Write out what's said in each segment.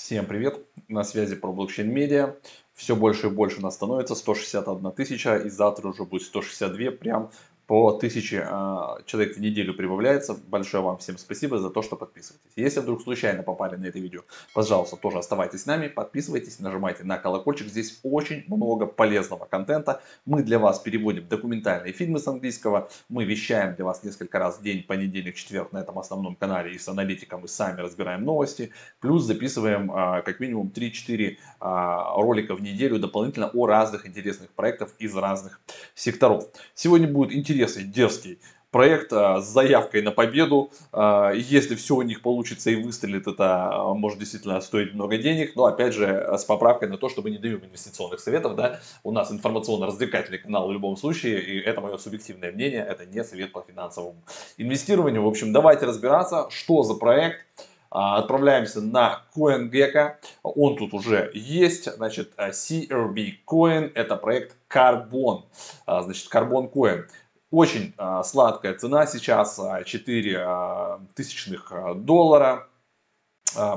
Всем привет! На связи про блокчейн медиа. Все больше и больше нас становится, 161 тысяча, и завтра уже будет 162, прям по 1000 а, человек в неделю прибавляется. Большое вам всем спасибо за то, что подписываетесь. Если вдруг случайно попали на это видео, пожалуйста, тоже оставайтесь с нами, подписывайтесь, нажимайте на колокольчик. Здесь очень много полезного контента. Мы для вас переводим документальные фильмы с английского. Мы вещаем для вас несколько раз в день, понедельник, четверг на этом основном канале и с аналитиком, и сами разбираем новости. Плюс записываем а, как минимум 3-4 а, ролика в неделю дополнительно о разных интересных проектах из разных секторов. Сегодня будет интересно интересный, дерзкий проект а, с заявкой на победу. А, если все у них получится и выстрелит, это а, может действительно стоить много денег. Но опять же, с поправкой на то, что мы не даем инвестиционных советов. Да? У нас информационно-развлекательный канал в любом случае. И это мое субъективное мнение. Это не совет по финансовому инвестированию. В общем, давайте разбираться, что за проект. Отправляемся на CoinGecko. Он тут уже есть. Значит, CRB Coin. Это проект Carbon. Значит, Carbon Coin. Очень а, сладкая цена сейчас, 4 а, а, тысячных доллара.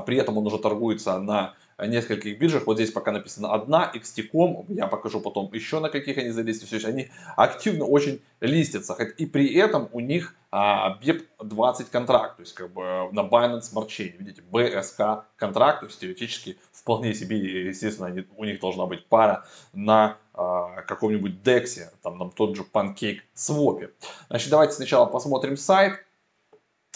При этом он уже торгуется на нескольких биржах. Вот здесь пока написано одна, XT.com, я покажу потом еще на каких они залистят. Все, они активно очень листятся. И при этом у них BEP20 контракт, то есть как бы на Binance Smart Chain, видите, BSK контракт, то есть теоретически вполне себе, естественно, они, у них должна быть пара на а, каком-нибудь DEX, там нам тот же Pancake Swap. Значит, давайте сначала посмотрим сайт.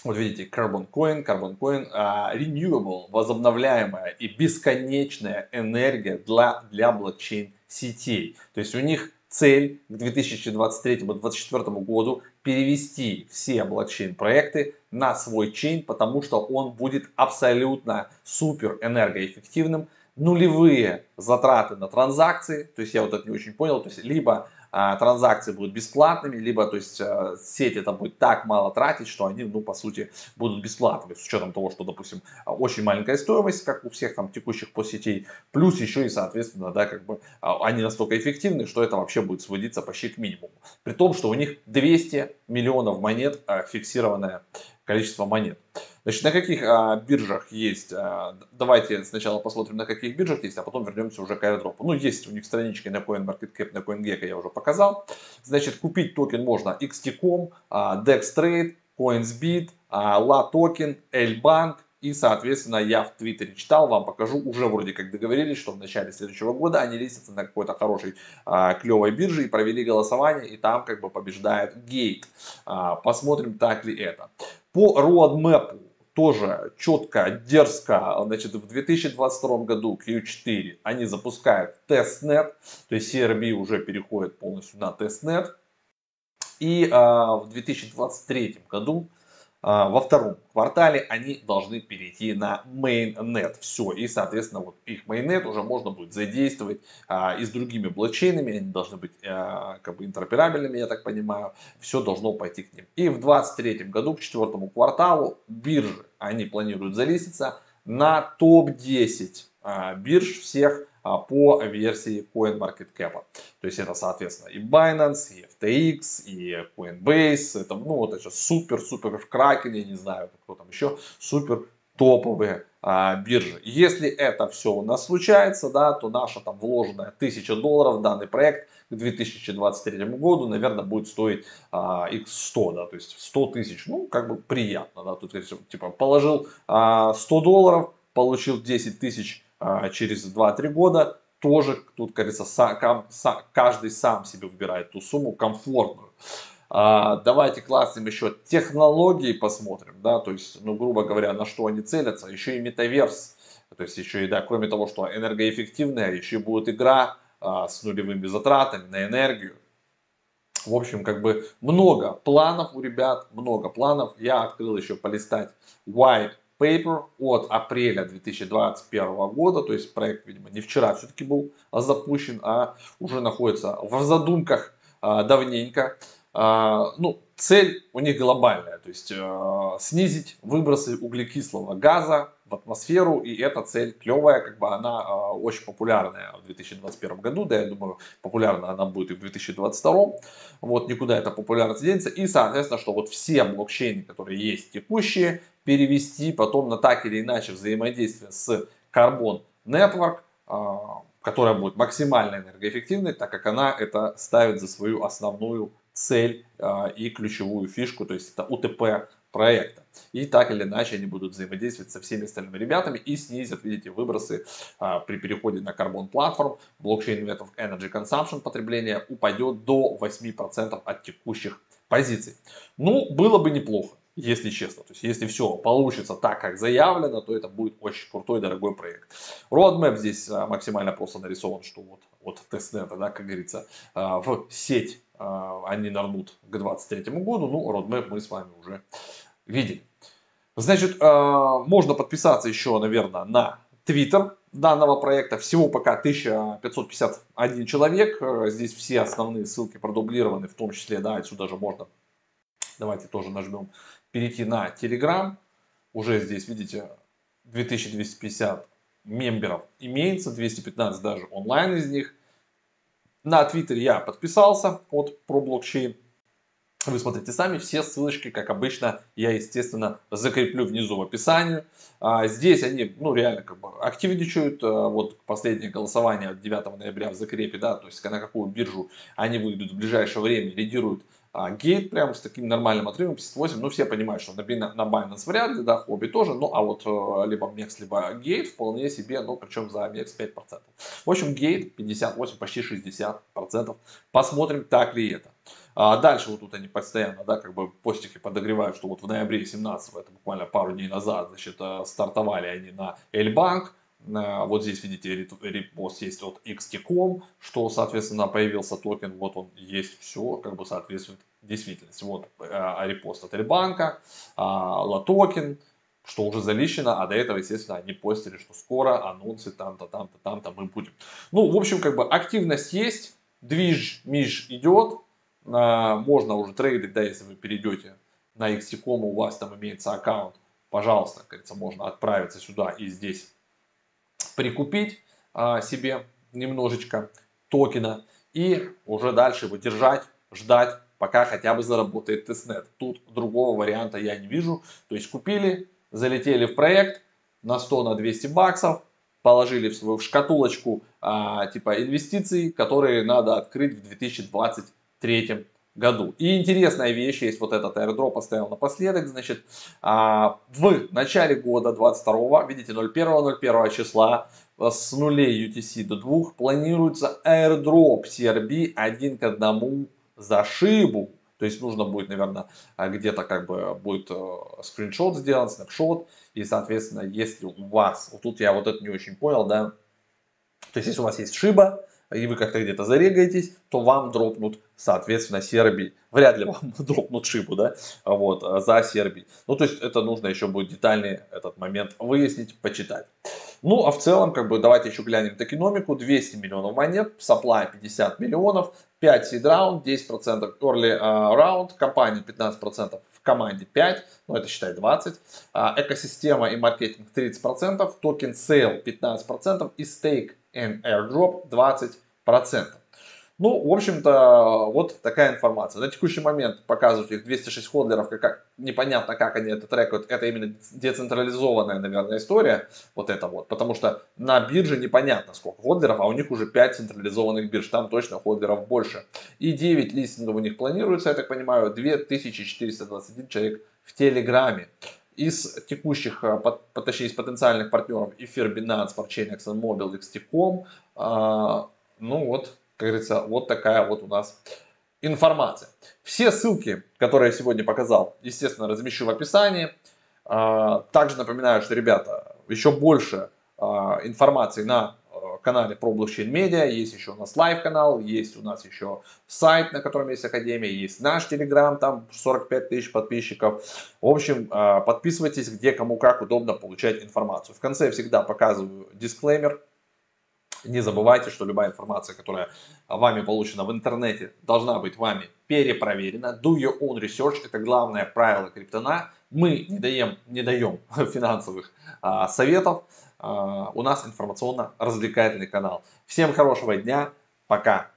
Вот видите, Carbon Coin, Carbon Coin, uh, Renewable, возобновляемая и бесконечная энергия для, для блокчейн сетей. То есть у них цель к 2023-2024 году перевести все блокчейн-проекты на свой чейн, потому что он будет абсолютно супер энергоэффективным, нулевые затраты на транзакции, то есть я вот это не очень понял, то есть либо транзакции будут бесплатными, либо то есть а, сеть это будет так мало тратить, что они, ну, по сути, будут бесплатными, с учетом того, что, допустим, очень маленькая стоимость, как у всех там текущих по сетей, плюс еще и, соответственно, да, как бы а, они настолько эффективны, что это вообще будет сводиться почти к минимуму. При том, что у них 200 миллионов монет фиксированное количество монет. Значит, на каких а, биржах есть, а, давайте сначала посмотрим, на каких биржах есть, а потом вернемся уже к airdrop. Ну, есть у них странички на CoinMarketCap, на CoinGecko я уже показал. Значит, купить токен можно XT.com, а, DexTrade, CoinsBit, а, La Token, L-Bank, и, соответственно, я в Твиттере читал, вам покажу, уже вроде как договорились, что в начале следующего года они листятся на какой-то хорошей а, клевой бирже и провели голосование, и там как бы побеждает Гейт. А, посмотрим, так ли это. По roadmap тоже четко, дерзко, значит, в 2022 году Q4 они запускают testnet, то есть CRB уже переходит полностью на testnet. И а, в 2023 году во втором квартале они должны перейти на mainnet. Все. И, соответственно, вот их mainnet уже можно будет задействовать а, и с другими блокчейнами. Они должны быть а, как бы интероперабельными, я так понимаю. Все должно пойти к ним. И в 2023 году, к четвертому кварталу, биржи, они планируют залиститься на топ-10 а, бирж всех а, по версии CoinMarketCap. То есть это, соответственно, и Binance, и FTX, и Coinbase, это, ну, вот это супер-супер Kraken, я не знаю, кто там еще, супер топовые а, биржи. Если это все у нас случается, да, то наша там вложенная 1000 долларов в данный проект к 2023 году, наверное, будет стоить а, x100, да, то есть 100 тысяч, ну, как бы приятно, да, тут типа положил а, 100 долларов, получил 10 тысяч а, через 2-3 года тоже, тут, говорится, каждый сам себе выбирает ту сумму комфортную. А, давайте классным еще технологии посмотрим, да, то есть, ну, грубо говоря, на что они целятся, еще и метаверс, то есть еще и, да, кроме того, что энергоэффективная, еще будет игра а, с нулевыми затратами на энергию. В общем, как бы много планов у ребят, много планов. Я открыл еще полистать white paper от апреля 2021 года, то есть проект, видимо, не вчера все-таки был запущен, а уже находится в задумках а, давненько. А, ну, цель у них глобальная, то есть а, снизить выбросы углекислого газа в атмосферу, и эта цель клевая, как бы она э, очень популярная в 2021 году, да, я думаю, популярна она будет и в 2022, вот, никуда эта популярность денется, и, соответственно, что вот все блокчейны, которые есть текущие, перевести потом на так или иначе взаимодействие с Carbon Network, а, которая будет максимально энергоэффективной, так как она это ставит за свою основную цель а, и ключевую фишку, то есть это УТП проекта. И так или иначе они будут взаимодействовать со всеми остальными ребятами и снизят, видите, выбросы а, при переходе на Carbon Platform. Blockchain Network Energy Consumption потребление упадет до 8% от текущих позиций. Ну, было бы неплохо если честно. То есть, если все получится так, как заявлено, то это будет очень крутой, дорогой проект. Roadmap здесь а, максимально просто нарисован, что вот от тестнета, да, как говорится, а, в сеть а, они нырнут к 2023 году. Ну, roadmap мы с вами уже видели. Значит, можно подписаться еще, наверное, на Twitter данного проекта. Всего пока 1551 человек. Здесь все основные ссылки продублированы, в том числе, да, отсюда же можно Давайте тоже нажмем перейти на Telegram. Уже здесь, видите, 2250 мемберов имеется, 215 даже онлайн из них. На Твиттере я подписался от ProBlockchain. Вы смотрите сами, все ссылочки, как обычно, я, естественно, закреплю внизу в описании. А, здесь они, ну, реально, как бы активничают. А, вот последнее голосование 9 ноября в закрепе, да, то есть на какую биржу они выйдут в ближайшее время, лидируют а Gate прям с таким нормальным отрывом 58, ну все понимают, что на, на Binance вряд ли, да, Huobi тоже, ну а вот э, либо MEX, либо Gate вполне себе, ну причем за MEX 5%. В общем, Gate 58, почти 60%. Посмотрим, так ли это. А дальше вот тут они постоянно, да, как бы постики подогревают, что вот в ноябре 17 это буквально пару дней назад, значит, э, стартовали они на LBank, вот здесь видите репост есть от XT.com, что, соответственно, появился токен, вот он есть, все как бы соответствует действительности. Вот э, репост от Ребанка, LATOKEN, что уже залистено, а до этого, естественно, они постили, что скоро анонсы там-то, там-то, там-то мы будем. Ну, в общем, как бы активность есть, движ, миш идет, можно уже трейдить, да, если вы перейдете на XT.com, у вас там имеется аккаунт, пожалуйста, как говорится, можно отправиться сюда и здесь прикупить а, себе немножечко токена и уже дальше его держать, ждать, пока хотя бы заработает тестнет. Тут другого варианта я не вижу. То есть купили, залетели в проект на 100, на 200 баксов, положили в свою шкатулочку а, типа инвестиций, которые надо открыть в 2023 году. И интересная вещь, есть вот этот airdrop поставил напоследок, значит, а, в начале года 22 видите, 01-01 числа с нулей UTC до 2 планируется airdrop CRB один к одному за шибу. То есть нужно будет, наверное, где-то как бы будет э, скриншот сделан, снапшот. И, соответственно, если у вас, вот тут я вот это не очень понял, да, то есть если у вас есть шиба, и вы как-то где-то зарегаетесь, то вам дропнут, соответственно, Сербий. Вряд ли вам дропнут шибу, да, вот, за Сербий. Ну, то есть, это нужно еще будет детальный этот момент выяснить, почитать. Ну, а в целом, как бы, давайте еще глянем токеномику. 200 миллионов монет, supply 50 миллионов, 5 seed round, 10% early round, компания 15%, в команде 5, ну это считай 20, экосистема и маркетинг 30%, токен sale 15% и stake and airdrop 20%. Ну, в общем-то, вот такая информация. На текущий момент показывают их 206 ходлеров, как, непонятно, как они это трекают. Это именно децентрализованная, наверное, история, вот это вот. Потому что на бирже непонятно, сколько ходлеров, а у них уже 5 централизованных бирж. Там точно ходлеров больше. И 9 листингов у них планируется, я так понимаю, 2421 человек в Телеграме из текущих, а, точнее из потенциальных партнеров эфир Binance, Parchain, ExxonMobil, XT.com, а, ну вот, как говорится, вот такая вот у нас информация. Все ссылки, которые я сегодня показал, естественно, размещу в описании. А, также напоминаю, что, ребята, еще больше информации на канале про блокчейн медиа, есть еще у нас live канал, есть у нас еще сайт, на котором есть академия, есть наш телеграм, там 45 тысяч подписчиков. В общем, а, подписывайтесь, где кому как удобно получать информацию. В конце всегда показываю дисклеймер, не забывайте, что любая информация, которая вами получена в интернете, должна быть вами перепроверена. Do your own research. Это главное правило криптона. Мы не даем, не даем финансовых а, советов. А, у нас информационно-развлекательный канал. Всем хорошего дня. Пока.